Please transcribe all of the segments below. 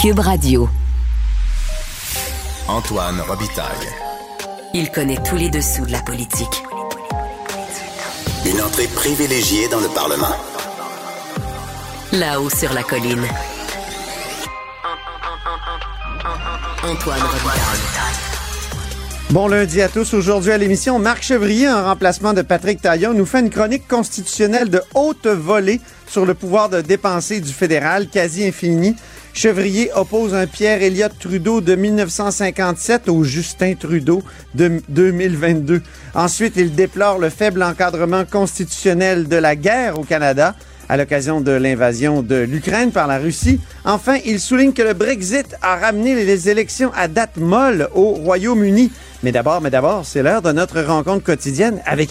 Cube Radio. Antoine Robitaille. Il connaît tous les dessous de la politique. Une entrée privilégiée dans le Parlement. Là-haut sur la colline. Antoine Robitaille. Bon lundi à tous. Aujourd'hui à l'émission, Marc Chevrier, en remplacement de Patrick Taillon, nous fait une chronique constitutionnelle de haute volée sur le pouvoir de dépenser du fédéral, quasi infini. Chevrier oppose un Pierre Elliott Trudeau de 1957 au Justin Trudeau de 2022. Ensuite, il déplore le faible encadrement constitutionnel de la guerre au Canada à l'occasion de l'invasion de l'Ukraine par la Russie. Enfin, il souligne que le Brexit a ramené les élections à date molle au Royaume-Uni. Mais d'abord, mais d'abord, c'est l'heure de notre rencontre quotidienne avec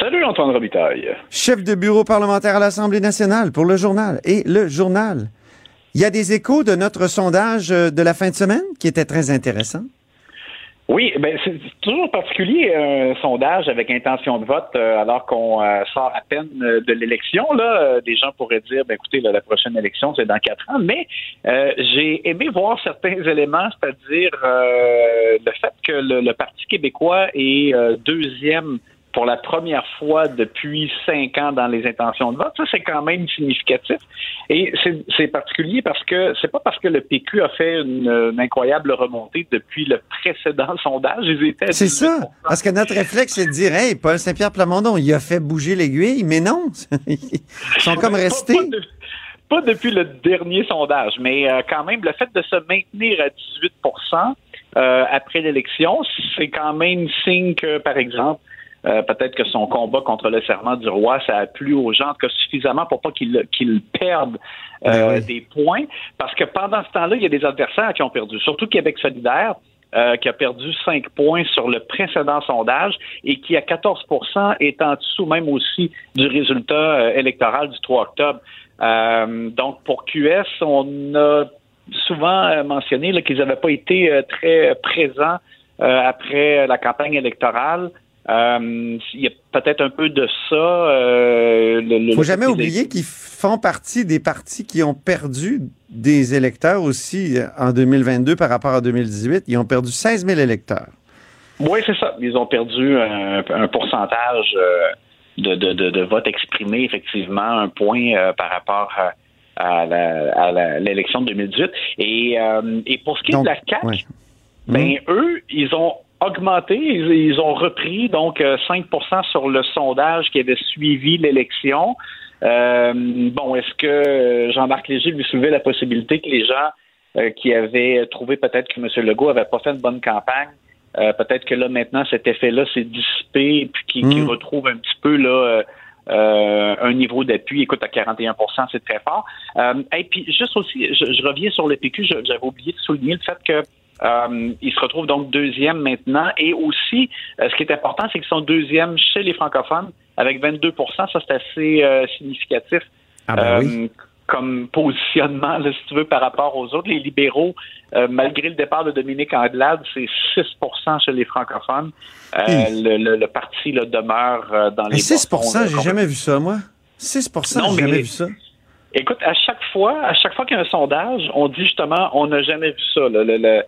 Salut Antoine Robitaille. Chef de bureau parlementaire à l'Assemblée nationale pour le journal. Et le journal. Il y a des échos de notre sondage euh, de la fin de semaine qui était très intéressant. Oui, ben c'est toujours particulier un sondage avec intention de vote euh, alors qu'on euh, sort à peine euh, de l'élection. Là, des gens pourraient dire, ben écoutez, là, la prochaine élection c'est dans quatre ans. Mais j'ai aimé voir certains éléments, c'est-à-dire le fait que le, le Parti québécois est deuxième pour la première fois depuis cinq ans dans les intentions de vote. Ça, c'est quand même significatif. Et c'est- particulier parce que c'est pas parce que le PQ a fait une, une incroyable remontée depuis le précédent sondage. Ils étaient C'est 18%. ça. Parce que notre réflexe, c'est de dire, hey, Paul Saint-Pierre Plamondon, il a fait bouger l'aiguille, mais non. Ils sont comme Pas- restés. Pas, de- pas depuis le dernier sondage, mais euh, quand même, le fait de se maintenir à 18% euh, après l'élection, c'est quand même signe que, par exemple, euh, peut-être que son combat contre le serment du roi, ça a plu aux gens, en tout cas suffisamment pour pas qu'ils qu'ils perdent euh, Ben oui. des points, parce que pendant ce temps-là, il y a des adversaires qui ont perdu, surtout Québec solidaire. euh, qui a perdu 5 points sur le précédent sondage et qui, à 14% est en dessous même aussi du résultat euh, électoral du 3 octobre. Euh, donc, pour QS, on a souvent euh, mentionné qu'ils n'avaient pas été très présents euh, après la campagne électorale. Euh, il y a peut-être un peu de ça. Euh, le, le- faut jamais oublier qu'ils font partie des partis qui ont perdu des électeurs aussi euh, en 2022 par rapport à 2018. Ils ont perdu 16 000 électeurs. Oui, c'est ça. Ils ont perdu un, un pourcentage euh, de, de, de, de vote exprimé, effectivement, un point par rapport à, l'élection de 2018. Et, euh, et pour ce qui est Donc, de la CAQ, ouais. ben, eux, ils ont augmenté, ils, ont repris donc euh, 5% sur le sondage qui avait suivi l'élection. Euh, bon, est-ce que Jean-Marc Léger lui soulevait la possibilité que les gens euh, qui avaient trouvé peut-être que M. Legault avait pas fait une bonne campagne, euh, peut-être que là maintenant cet effet-là s'est dissipé et puis qu'il Mm. retrouve un petit peu là euh, euh, un niveau d'appui. Écoute, à 41 c'est très fort. Euh, et puis juste aussi, je, je reviens sur le PQ, j'avais oublié de souligner le fait que euh, il se retrouve donc deuxième maintenant. Et aussi, euh, ce qui est important, c'est qu'ils sont deuxième chez les francophones avec 22% Ça, c'est assez euh, significatif. Ah ben Euh, oui. Comme positionnement, là, si tu veux, par rapport aux autres. Les libéraux, malgré le départ de Dominique Anglade, c'est 6% chez les francophones. Hi. le, le- le parti là, demeure dans Mais les 6 bas-fonds, là, j'ai jamais vu ça, moi. 6 Non, j'ai jamais mais- vu ça. Écoute, à chaque fois, à chaque fois qu'il y a un sondage, on dit justement, on n'a jamais vu ça. Le- le- le-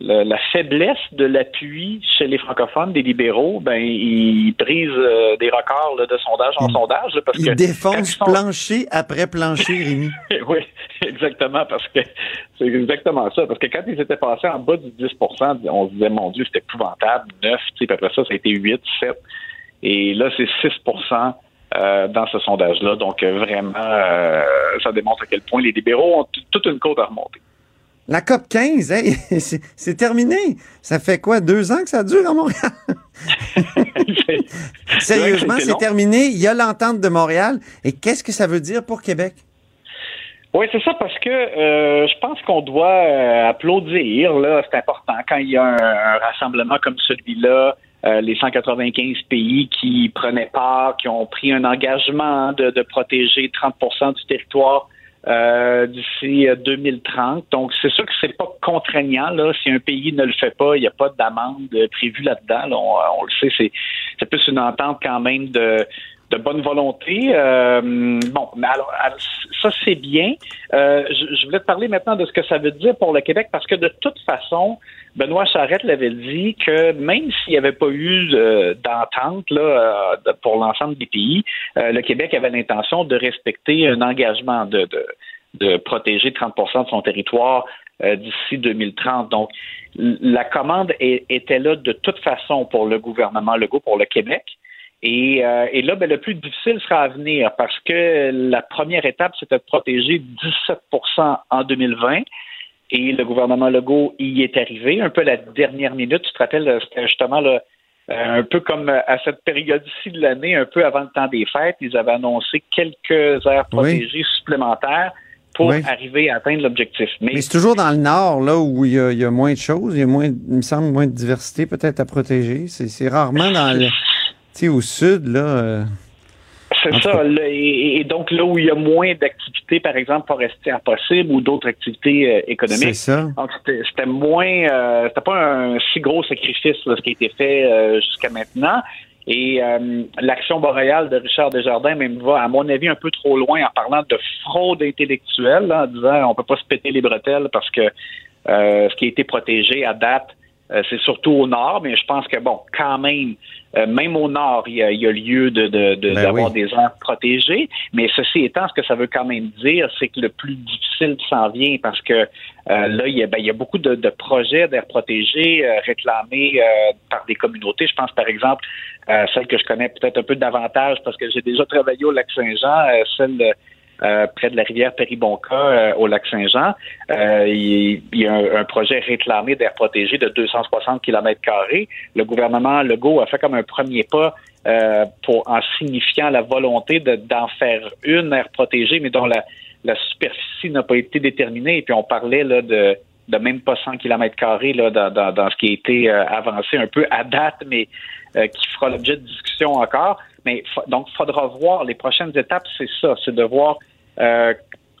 le- la faiblesse de l'appui chez les francophones, des libéraux, ben ils brisent euh, des records là, de sondage en Ils- sondage. là, parce que Ils quand défoncent ils sont- plancher après plancher, Rémi. oui, exactement, parce que c'est exactement ça. Parce que quand ils étaient passés en bas du 10% on se disait, mon Dieu, c'était épouvantable, 9, tu sais, puis après ça, ça a été 8, 7. Et là, c'est 6% euh, dans ce sondage-là. Donc, euh, vraiment, euh, ça démontre à quel point les libéraux ont toute une côte à remonter. La COP 15, hey, c'est terminé. Ça fait quoi, deux ans que ça dure à Montréal? Sérieusement, c'est terminé. Il y a l'entente de Montréal. Et qu'est-ce que ça veut dire pour Québec? Oui, c'est ça, parce que euh, je pense qu'on doit euh, applaudir, là, c'est important, quand il y a un, rassemblement comme celui-là, euh, les 195 pays qui prenaient part, qui ont pris un engagement de, de protéger 30% du territoire d'ici 2030. Donc, c'est sûr que c'est pas contraignant. Là. Si un pays ne le fait pas, il n'y a pas d'amende prévue là-dedans. on, on, le sait, c'est, plus une entente quand même de de bonne volonté. Euh, bon, mais alors, ça c'est bien. Euh, je, voulais te parler maintenant de ce que ça veut dire pour le Québec parce que de toute façon, Benoît Charette l'avait dit que même s'il n'y avait pas eu d'entente là euh, pour l'ensemble des pays, le Québec avait l'intention de respecter un engagement de, de, de protéger 30% de son territoire d'ici 2030. Donc, la commande était là de toute façon pour le gouvernement Legault, pour le Québec. Et, euh, et là, ben, le plus difficile sera à venir parce que la première étape, c'était de protéger 17% en 2020. Et le gouvernement Legault y est arrivé un peu à la dernière minute. Tu te rappelles, c'était justement là, euh, un peu comme à cette période-ci de l'année, un peu avant le temps des fêtes, ils avaient annoncé quelques aires protégées supplémentaires pour arriver à atteindre l'objectif. Mais, c'est toujours dans le nord, là, où il y, a, il y, a, moins de choses, il y a moins, il me semble, moins de diversité peut-être à protéger. C'est rarement dans le sais, au sud, là. Euh, c'est ça. et, donc, là où il y a moins d'activités, par exemple, forestières possibles ou d'autres activités euh, économiques. C'est ça. Donc, c'était moins. Euh, c'était pas un si gros sacrifice, ce qui a été fait jusqu'à maintenant. Et l'action boréale de Richard Desjardins même va, à mon avis, un peu trop loin en parlant de fraude intellectuelle, en disant on peut pas se péter les bretelles parce que ce qui a été protégé à date, euh, c'est surtout au nord, mais je pense que, bon, quand même, euh, même au nord, il y a, lieu de, ben d'avoir des aires protégées. Mais ceci étant, ce que ça veut quand même dire, c'est que le plus difficile s'en vient parce que euh, là, il y, a, ben, il y a beaucoup de, projets d'aires protégées réclamés par des communautés. Je pense, par exemple, celle que je connais peut-être un peu davantage parce que j'ai déjà travaillé au Lac-Saint-Jean, celle euh, près de la rivière Péribonca euh, au lac Saint-Jean. Euh, il, y a un, projet réclamé d'air protégé de 260 km. Le gouvernement Legault a fait comme un premier pas pour en signifiant la volonté d'en faire une aire protégée, mais dont la, superficie n'a pas été déterminée. Et puis on parlait là de de même pas 100 km carrés là, dans, dans, ce qui a été avancé un peu à date, mais qui fera l'objet de discussion encore. Mais donc, il faudra voir les prochaines étapes, c'est ça, c'est de voir euh,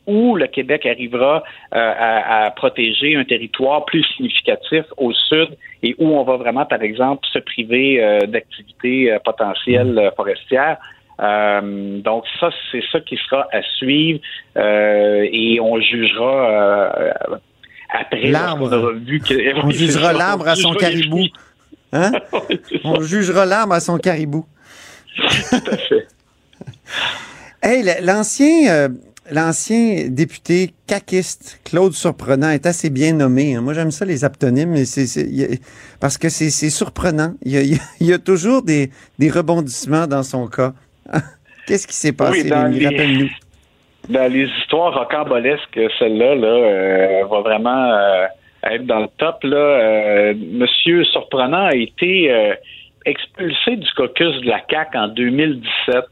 où le Québec arrivera euh, à, protéger un territoire plus significatif au sud et où on va vraiment, par exemple, se priver euh, d'activités potentielles forestières. donc ça, c'est ça qui sera à suivre et on jugera après l'arbre. On, jugera l'arbre à son caribou. Hein? on jugera l'arbre à son caribou. Tout à fait. hey, l'ancien l'ancien député caquiste Claude Surprenant est assez bien nommé. Hein. Moi, j'aime ça les aptonymes, parce que c'est surprenant. Il y, a, toujours des, rebondissements dans son cas. Qu'est-ce qui s'est passé? Rappelle-nous. Dans les histoires rocambolesques, celle-là là, euh, va vraiment euh, être dans le top. Là. Euh, Monsieur Surprenant a été expulsé du caucus de la CAQ en 2017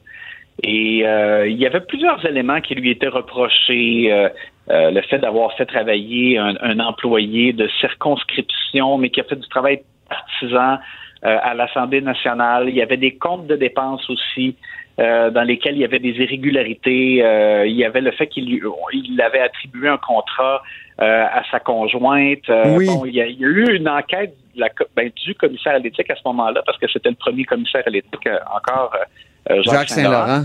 et euh, il y avait plusieurs éléments qui lui étaient reprochés. Euh, euh, le fait d'avoir fait travailler un, employé de circonscription, mais qui a fait du travail partisan à l'Assemblée nationale. Il y avait des comptes de dépenses aussi dans lesquels il y avait des irrégularités. il y avait le fait qu'il il avait attribué un contrat à sa conjointe. Oui. il, y a, eu une enquête la, ben, du commissaire à l'éthique à ce moment-là, parce que c'était le premier commissaire à l'éthique encore euh, Jacques, Saint-Laurent.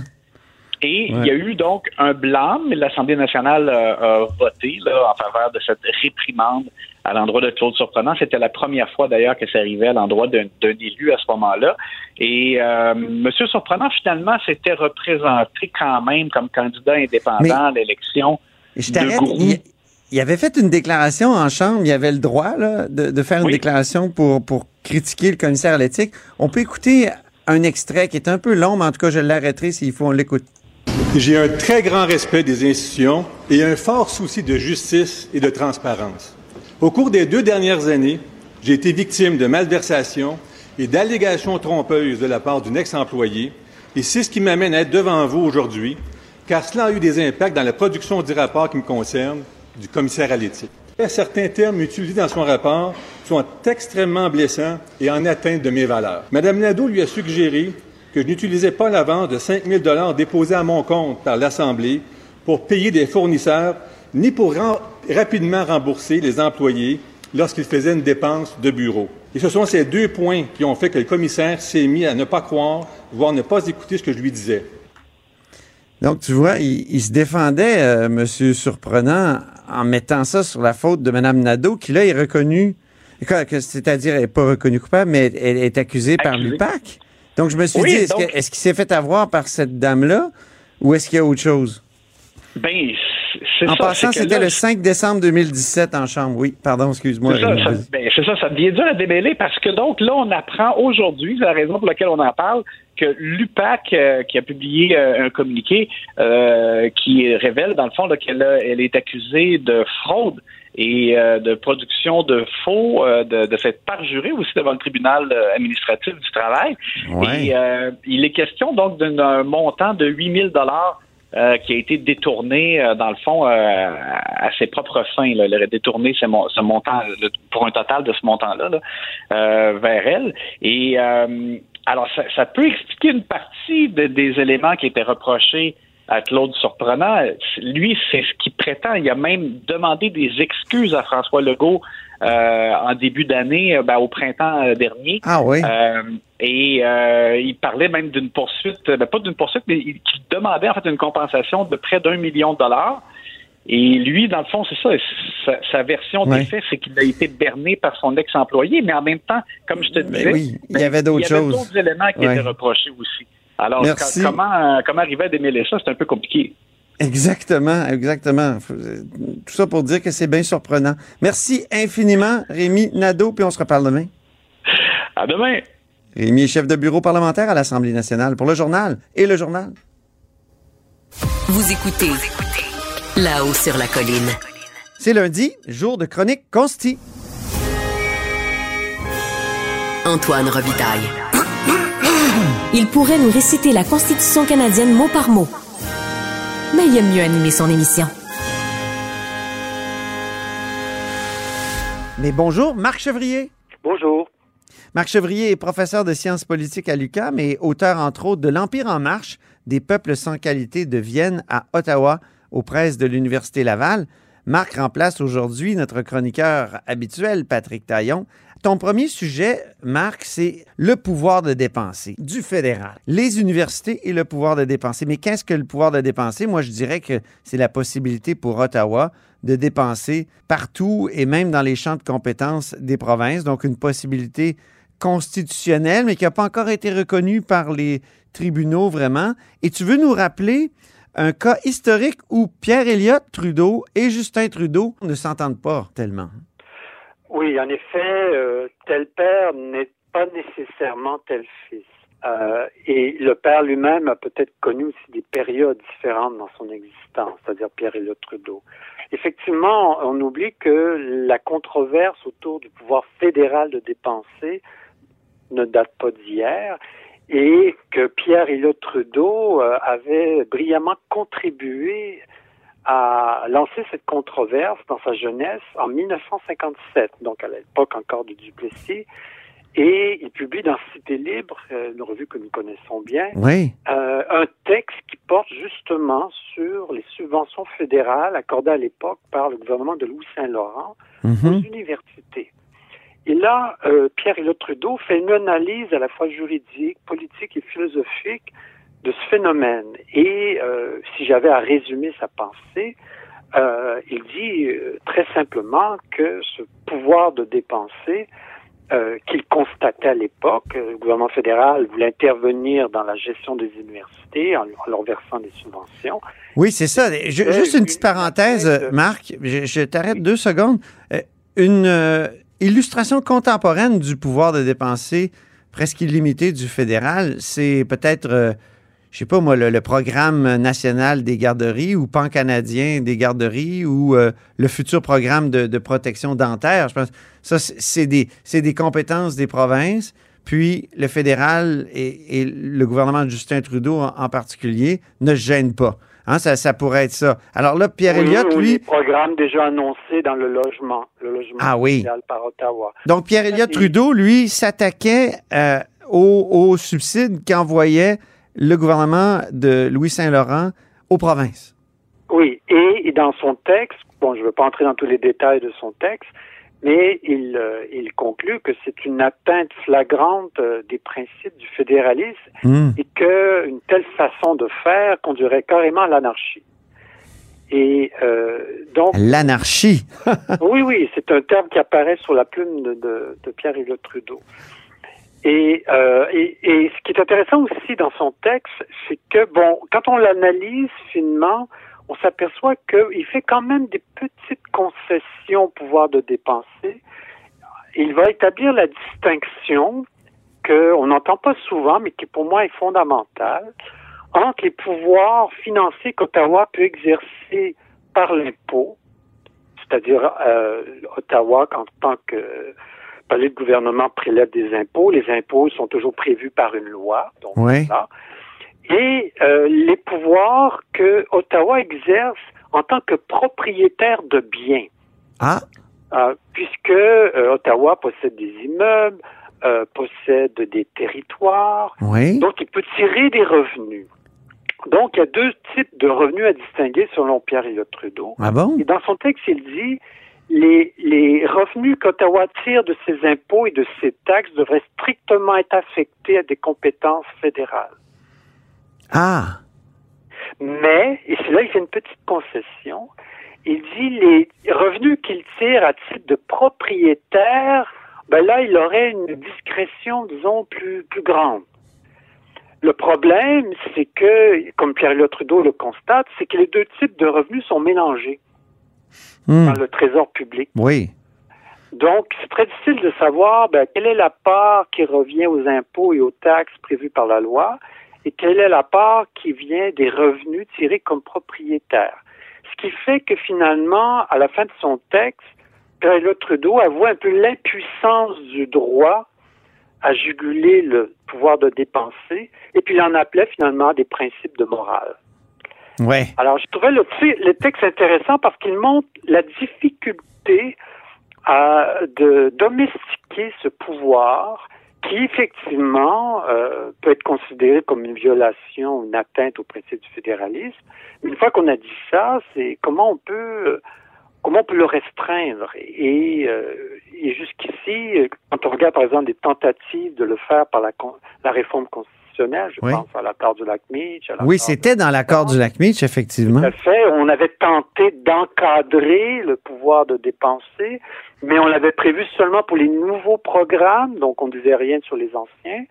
Et il y a eu donc un blâme, l'Assemblée nationale a voté là, en faveur de cette réprimande à l'endroit de Claude Surprenant. C'était la première fois d'ailleurs que ça arrivait à l'endroit d'un élu à ce moment-là. Et euh, M. Surprenant, finalement, s'était représenté quand même comme candidat indépendant à l'élection. Je t'arrête. Il, avait fait une déclaration en Chambre. Il avait le droit de, faire une déclaration pour, pour critiquer le commissaire à l'éthique. On peut écouter un extrait qui est un peu long, mais en tout cas, je l'arrêterai s'il faut, on l'écoute. J'ai un très grand respect des institutions et un fort souci de justice et de transparence. Au cours des deux dernières années, j'ai été victime de malversations et d'allégations trompeuses de la part d'une ex-employée, et c'est ce qui m'amène à être devant vous aujourd'hui car cela a eu des impacts dans la production du rapport qui me concerne du commissaire à l'éthique. Certains termes utilisés dans son rapport sont extrêmement blessants et en atteinte de mes valeurs. Madame Nadeau lui a suggéré que je n'utilisais pas l'avance de 5 000 déposée à mon compte par l'Assemblée pour payer des fournisseurs, ni pour rapidement rembourser les employés lorsqu'ils faisaient une dépense de bureau. Et ce sont ces deux points qui ont fait que le commissaire s'est mis à ne pas croire, voire ne pas écouter ce que je lui disais. Donc, tu vois, il, se défendait, euh, Monsieur Surprenant, en mettant ça sur la faute de Mme Nadeau, qui là est reconnue, c'est-à-dire elle n'est pas reconnue coupable, mais elle, est accusée par l'UPAC. Donc, je me suis dit, est-ce qu'il s'est fait avoir par cette dame-là ou est-ce qu'il y a autre chose? Ben, c'est En passant, c'était le 5 décembre 2017 en chambre. Oui, pardon, excuse-moi. C'est ça, ben, ça, ça devient dur à démêler parce que donc là, on apprend aujourd'hui, c'est la raison pour laquelle on en parle, que l'UPAC, euh, qui a publié euh, un communiqué euh, qui révèle, dans le fond, qu'elle elle est accusée de fraude et de production de faux, de, de fait parjuré aussi devant le tribunal administratif du travail. Et il est question donc d'un montant de 8000 dollars euh, qui a été détourné, euh, dans le fond, euh, à ses propres fins. Là. Elle a détourné ce, montant, pour un total de ce montant-là, vers elle. Et alors, ça, peut expliquer une partie des éléments qui étaient reprochés à Claude Surprenant. Lui, c'est ce qu'il prétend. Il a même demandé des excuses à François Legault euh, en début d'année, euh, ben, au printemps euh, dernier. Ah oui. et il parlait même d'une poursuite, ben, pas d'une poursuite, mais il, demandait en fait une compensation de près d'un million de dollars. Et lui, dans le fond, c'est ça. Sa, version des faits, c'est qu'il a été berné par son ex-employé, mais en même temps, comme je te ben disais, oui, il y avait d'autres choses. d'autres éléments qui étaient reprochés aussi. Alors, comment, comment arriver à démêler ça, c'est un peu compliqué. Exactement, exactement. Tout ça pour dire que c'est bien surprenant. Merci infiniment, Rémi Nadeau, puis on se reparle demain. À demain. Rémi est chef de bureau parlementaire à l'Assemblée nationale pour le journal et le journal. Vous écoutez là-haut sur la colline. C'est lundi, jour de chronique consti. Antoine Robitaille. Il pourrait nous réciter la Constitution canadienne mot par mot mais il aime mieux animer son émission. Mais bonjour, Marc Chevrier. Bonjour. Marc Chevrier est professeur de sciences politiques à l'UQAM et auteur, entre autres, de L'Empire en marche, des peuples sans qualité de Vienne à Ottawa, aux presses de l'Université Laval. Marc remplace aujourd'hui notre chroniqueur habituel, Patrick Taillon, ton premier sujet, Marc, c'est le pouvoir de dépenser du fédéral. Les universités et le pouvoir de dépenser. Mais qu'est-ce que le pouvoir de dépenser? Moi, je dirais que c'est la possibilité pour Ottawa de dépenser partout et même dans les champs de compétences des provinces. Donc, une possibilité constitutionnelle, mais qui n'a pas encore été reconnue par les tribunaux vraiment. Et tu veux nous rappeler un cas historique où Pierre Elliott Trudeau et Justin Trudeau ne s'entendent pas tellement? Oui, en effet, euh, tel père n'est pas nécessairement tel fils. Euh, et le père lui-même a peut-être connu aussi des périodes différentes dans son existence, c'est-à-dire Pierre et le Trudeau. Effectivement, on oublie que la controverse autour du pouvoir fédéral de dépenser ne date pas d'hier et que Pierre et le Trudeau euh, avait brillamment contribué a lancé cette controverse dans sa jeunesse en 1957, donc à l'époque encore de Duplessis, et il publie dans Cité Libre, euh, une revue que nous connaissons bien, euh, un texte qui porte justement sur les subventions fédérales accordées à l'époque par le gouvernement de Louis Saint-Laurent aux mhm. universités. Et là, euh, Pierre Elliott Trudeau fait une analyse à la fois juridique, politique et philosophique de ce phénomène. Et euh, si j'avais à résumer sa pensée, euh, il dit euh, très simplement que ce pouvoir de dépenser qu'il constatait à l'époque, le gouvernement fédéral voulait intervenir dans la gestion des universités en, leur versant des subventions. Oui, c'est ça. juste une petite parenthèse, Marc, je, je t'arrête deux secondes. une illustration contemporaine du pouvoir de dépenser presque illimité du fédéral, c'est peut-être je sais pas moi, le, programme national des garderies ou pan-canadien des garderies ou euh, le futur programme de, protection dentaire. Je pense ça, c'est des, des compétences des provinces. Puis le fédéral et, le gouvernement de Justin Trudeau en, particulier ne se gênent pas. Hein, ça, ça pourrait être ça. Alors là, Pierre Elliott, Oui, ou lui. les programmes déjà annoncés dans le logement, le logement Ah oui. par Ottawa. Donc, Pierre Elliott Trudeau, lui, s'attaquait euh, aux, aux subsides qu'envoyait le gouvernement de Louis Saint-Laurent aux provinces. Oui, et, dans son texte, bon, je ne veux pas entrer dans tous les détails de son texte, mais il, euh, il conclut que c'est une atteinte flagrante euh, des principes du fédéralisme Hmm. et qu'une telle façon de faire conduirait carrément à l'anarchie. Et euh, donc, L'anarchie. oui, oui, c'est un terme qui apparaît sur la plume de, de, de Pierre Elliott Trudeau. Et, euh, et ce qui est intéressant aussi dans son texte, c'est que, bon, quand on l'analyse finement, on s'aperçoit qu'il fait quand même des petites concessions au pouvoir de dépenser. Il va établir la distinction qu'on n'entend pas souvent, mais qui pour moi est fondamentale, entre les pouvoirs financiers qu'Ottawa peut exercer par l'impôt, c'est-à-dire euh, Ottawa en tant que palais de gouvernement prélève des impôts. Les impôts sont toujours prévus par une loi. Donc Oui. voilà. Et euh, les pouvoirs que Ottawa exerce en tant que propriétaire de biens. Ah, Euh, puisque euh, Ottawa possède des immeubles, possède des territoires, oui. donc il peut tirer des revenus. Donc il y a deux types de revenus à distinguer selon Pierre Elliott Trudeau. Ah bon? Et dans son texte, il dit les, les revenus qu'Ottawa tire de ses impôts et de ses taxes devraient strictement être affectés à des compétences fédérales. Ah, Mais, et c'est là il fait une petite concession, il dit les revenus qu'il tire à titre de propriétaire, ben là, il aurait une discrétion, disons, plus, plus grande. Le problème, c'est que, comme Pierre-Éliott Trudeau le constate, c'est que les deux types de revenus sont mélangés Hmm. dans le trésor public. oui. Donc, c'est très difficile de savoir ben, quelle est la part qui revient aux impôts et aux taxes prévues par la loi et quelle est la part qui vient des revenus tirés comme propriétaire. Ce qui fait que finalement, à la fin de son texte, Pierre Trudeau avoue un peu l'impuissance du droit à juguler le pouvoir de dépenser et puis il en appelait finalement des principes de morale. Alors, je trouvais le, le texte intéressant parce qu'il montre la difficulté à, de domestiquer ce pouvoir qui, effectivement, euh, peut être considéré comme une violation, une atteinte au principe du fédéralisme. Une fois qu'on a dit ça, c'est comment on peut comment on peut le restreindre. Et, euh, et jusqu'ici, quand on regarde, par exemple, des tentatives de le faire par la, la réforme constitutionnelle, je Oui. pense à l'accord du lac Oui, c'était dans l'accord du lac effectivement. tout à fait. On avait tenté d'encadrer le pouvoir de dépenser, mais on l'avait prévu seulement pour les nouveaux programmes, donc on ne disait rien sur les anciens.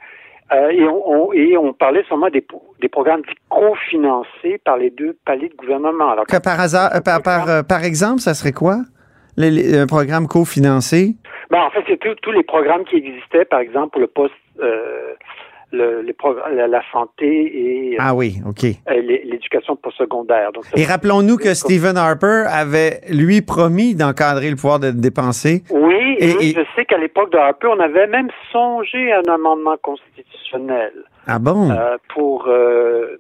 Euh, et, on, on- et on parlait seulement des, des programmes cofinancés par les deux paliers de gouvernement. Alors, Que par hasard, euh, par, par, euh, par exemple, ça serait quoi? Un programme cofinancé? ben, en fait, c'est tous- tous les programmes qui existaient, par exemple, pour le poste, euh, le, les progr- la, santé et euh, Ah oui, OK. l'é- l'éducation postsecondaire. Donc, Et rappelons-nous que Stephen Harper avait, lui, promis d'encadrer le pouvoir de dépenser. Oui, et- je sais qu'à l'époque de Harper, on avait même songé à un amendement constitutionnel Ah bon? euh, pour euh,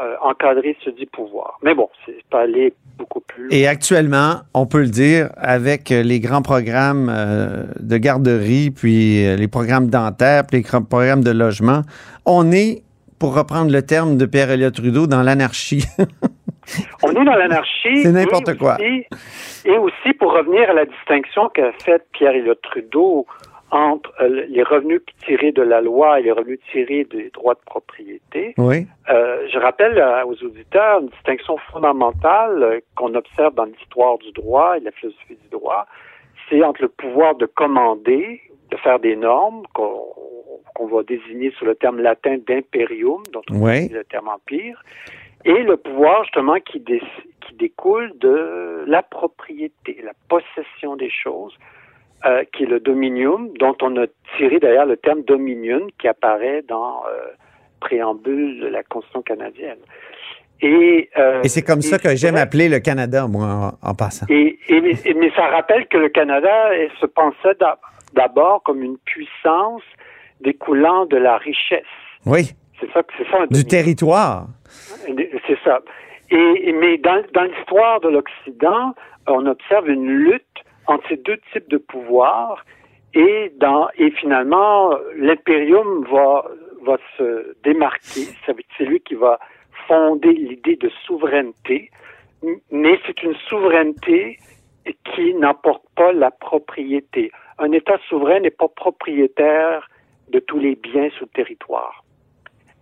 euh, encadrer ce dit pouvoir. Mais bon, c'est pas aller beaucoup plus loin. Et actuellement, on peut le dire, avec euh, les grands programmes euh, de garderie, puis euh, les programmes dentaires, puis les grands programmes de logement, on est, pour reprendre le terme de Pierre Elliott Trudeau, dans l'anarchie. On est dans l'anarchie. C'est n'importe quoi. aussi- Et aussi, pour revenir à la distinction qu'a faite Pierre Elliott Trudeau entre euh, les revenus tirés de la loi et les revenus tirés des droits de propriété, oui. Euh, je rappelle euh, aux auditeurs une distinction fondamentale qu'on observe dans l'histoire du droit et la philosophie du droit, c'est entre le pouvoir de commander, de faire des normes, qu'on qu'on va désigner sous le terme latin d'imperium, dont on Oui. utilise le terme empire, et le pouvoir justement qui, dé- qui découle de la propriété, la possession des choses, euh, qui est le dominium, dont on a tiré d'ailleurs le terme dominion qui apparaît dans euh, préambule de la Constitution canadienne. Et, euh, Et c'est comme ça que j'aime appeler le Canada, moi, en, en passant. Et, mais ça rappelle que le Canada se pensait d'a- d'abord comme une puissance découlant de la richesse. Oui. C'est ça, c'est ça un Du territoire. C'est ça. Et, mais dans, dans l'histoire de l'Occident, on observe une lutte entre ces deux types de pouvoirs et dans et finalement l'impérium va va se démarquer. C'est lui qui va fonder l'idée de souveraineté, mais c'est une souveraineté qui n'emporte pas la propriété. Un État souverain n'est pas propriétaire de tous les biens sur le territoire.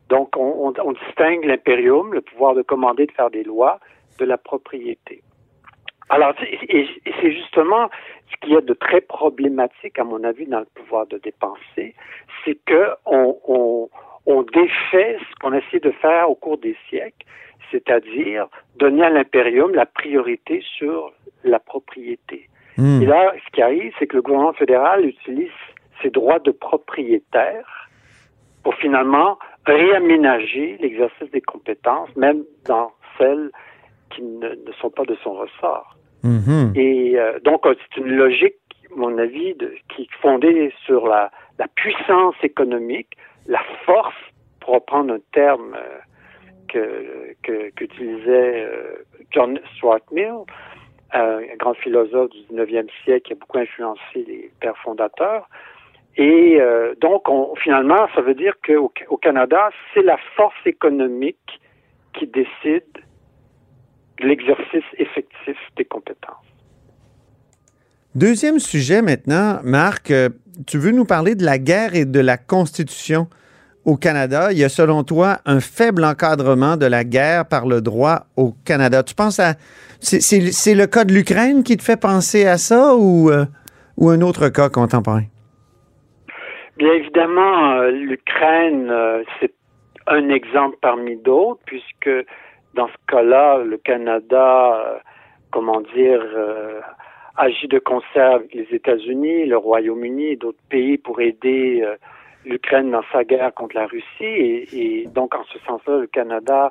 Donc, on, on distingue l'impérium, le pouvoir de commander, de faire des lois, de la propriété. Alors, c'est justement ce qu'il y a de très problématique, à mon avis, dans le pouvoir de dépenser, c'est que on, on, on défait ce qu'on a essayé de faire au cours des siècles, c'est-à-dire donner à l'impérium la priorité sur la propriété. Hmm. Et là, ce qui arrive, c'est que le gouvernement fédéral utilise ses droits de propriétaire pour finalement réaménager l'exercice des compétences, même dans celles qui ne, sont pas de son ressort. Hmm. Et euh, donc, c'est une logique, à mon avis, de, qui est fondée sur la, la puissance économique, la force, pour reprendre un terme euh, que qu'utilisait euh, John Stuart Mill, un grand philosophe du 19e siècle qui a beaucoup influencé les pères fondateurs. Et euh, donc, on, finalement, ça veut dire qu'au au Canada, c'est la force économique qui décide l'exercice effectif des compétences. Deuxième sujet maintenant, Marc, tu veux nous parler de la guerre et de la Constitution au Canada. Il y a, selon toi, un faible encadrement de la guerre par le droit au Canada. Tu penses à... C'est le cas de l'Ukraine qui te fait penser à ça ou, euh, ou un autre cas contemporain? Bien évidemment, euh, l'Ukraine, euh, c'est un exemple parmi d'autres, puisque dans ce cas-là, le Canada, comment dire, agit de concert avec les États-Unis, le Royaume-Uni et d'autres pays pour aider euh, l'Ukraine dans sa guerre contre la Russie. Et, donc, en ce sens-là, le Canada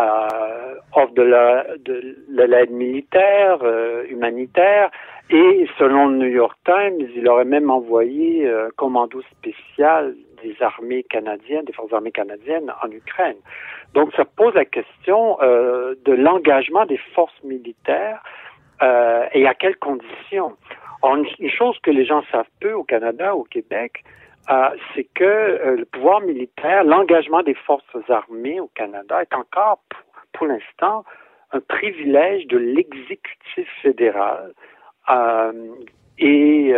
euh, offre de l'aide militaire, euh, humanitaire, et selon le New York Times, il aurait même envoyé un commando spécial des armées canadiennes, des forces armées canadiennes en Ukraine. Donc, ça pose la question de l'engagement des forces militaires euh, et à quelles conditions. une, chose que les gens savent peu au Canada, au Québec, euh, c'est que euh, le pouvoir militaire, l'engagement des forces armées au Canada est encore, pour, l'instant, un privilège de l'exécutif fédéral. Et,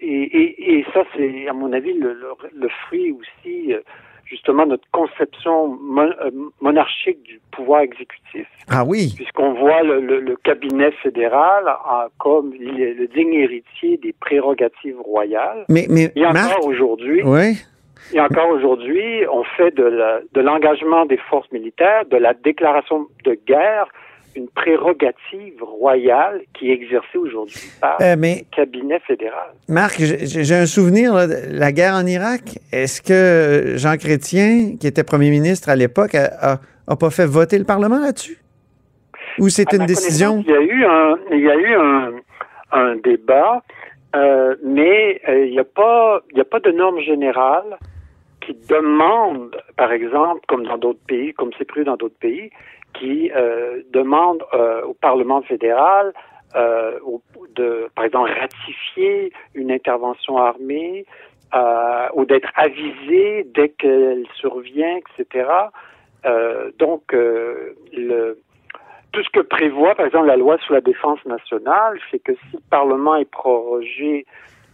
et, et, ça, c'est, à mon avis, le, le fruit aussi justement notre conception euh, monarchique du pouvoir exécutif. Ah oui. Puisqu'on voit le, cabinet fédéral comme le, digne héritier des prérogatives royales. Mais, mais et encore aujourd'hui. Oui. Et encore aujourd'hui, on fait de l'engagement des forces militaires, de la déclaration de guerre, une prérogative royale qui est exercée aujourd'hui par euh, le cabinet fédéral. Marc, j'ai un souvenir de la guerre en Irak. Est-ce que Jean Chrétien, qui était premier ministre à l'époque, a, pas fait voter le Parlement là-dessus? Ou c'est une décision? Il y a eu un, il y a eu un, débat, euh, mais euh, il n'y a pas, il a pas de normes générales qui demandent, par exemple, comme dans d'autres pays, comme c'est prévu dans d'autres pays, qui euh, demande euh, au Parlement fédéral euh, de, par exemple, ratifier une intervention armée euh, ou d'être avisé dès qu'elle survient, etc. Euh, donc, le, tout ce que prévoit, par exemple, la loi sur la défense nationale, c'est que si le Parlement est prorogé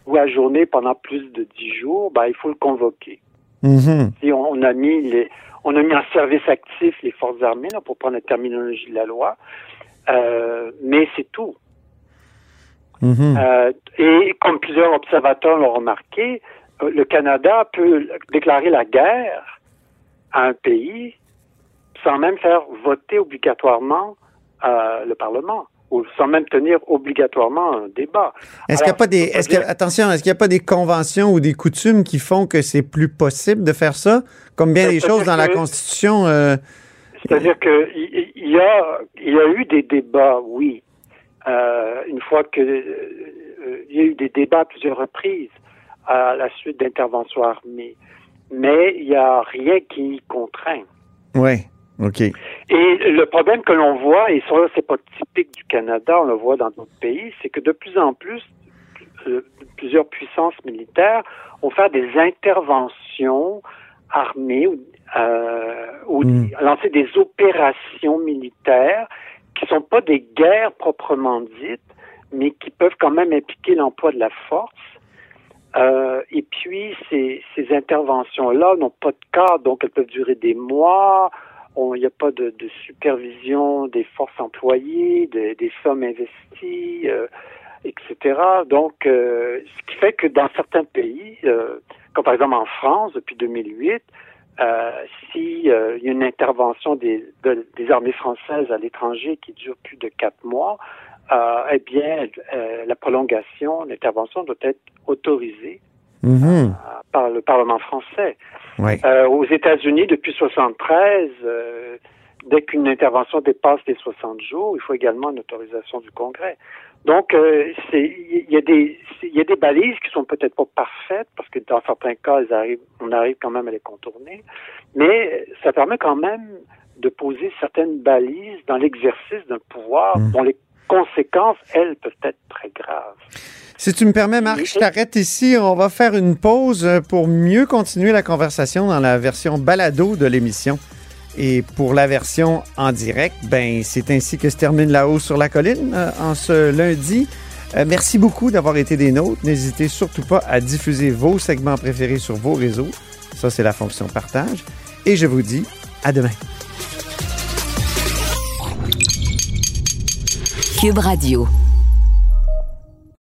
ou ajourné pendant plus de dix jours, ben, il faut le convoquer. Mm-hmm. Si on, on, a mis les, on a mis en service actif les forces armées, là, pour prendre la terminologie de la loi, euh, mais c'est tout. Mhm. Euh, et comme plusieurs observateurs l'ont remarqué, euh, le Canada peut déclarer la guerre à un pays sans même faire voter obligatoirement le Parlement ou sans même tenir obligatoirement un débat. Est-ce qu'il n'y a pas des, est-ce attention, est-ce qu'il n'y a pas des conventions ou des coutumes qui font que c'est plus possible de faire ça, comme bien des choses dans la Constitution? Euh, c'est-à-dire que il y a, il y a eu des débats, oui. Euh, une fois que euh, il y a eu des débats à plusieurs reprises à la suite d'interventions armées, mais il n'y a rien qui contraint. Oui. Et le problème que l'on voit, et ça c'est pas typique du Canada, on le voit dans d'autres pays, c'est que de plus en plus, euh, plusieurs puissances militaires ont fait des interventions armées ou, euh, ou Mm. lancer des opérations militaires qui sont pas des guerres proprement dites, mais qui peuvent quand même impliquer l'emploi de la force. Euh, et puis, ces, ces interventions-là n'ont pas de cadre, donc elles peuvent durer des mois. Il n'y a pas de, de supervision des forces employées, de- des sommes investies, euh, etc. Donc, euh, ce qui fait que dans certains pays, euh, comme par exemple en France depuis 2008, euh, si euh, y a une intervention des, de- des armées françaises à l'étranger qui dure plus de quatre mois, euh, eh bien, la prolongation, l'intervention doit être autorisée Mhm. euh, par le Parlement français. Euh, aux États-Unis, depuis 73, euh, dès qu'une intervention dépasse les 60 jours, il faut également une autorisation du Congrès. Donc, euh, il y a des il y a des balises qui sont peut-être pas parfaites parce que dans certains cas, elles arrivent, on arrive quand même à les contourner, mais ça permet quand même de poser certaines balises dans l'exercice d'un pouvoir Mm. dont les conséquences, elles, peuvent être très graves. Si tu me permets, Marc, je t'arrête ici. On va faire une pause euh, pour mieux continuer la conversation dans la version balado de l'émission. Et pour la version en direct, ben c'est ainsi que se termine La Haut sur la colline euh, en ce lundi. Euh, merci beaucoup d'avoir été des nôtres. N'hésitez surtout pas à diffuser vos segments préférés sur vos réseaux. Ça, c'est la fonction partage. Et je vous dis à demain. Cube Radio.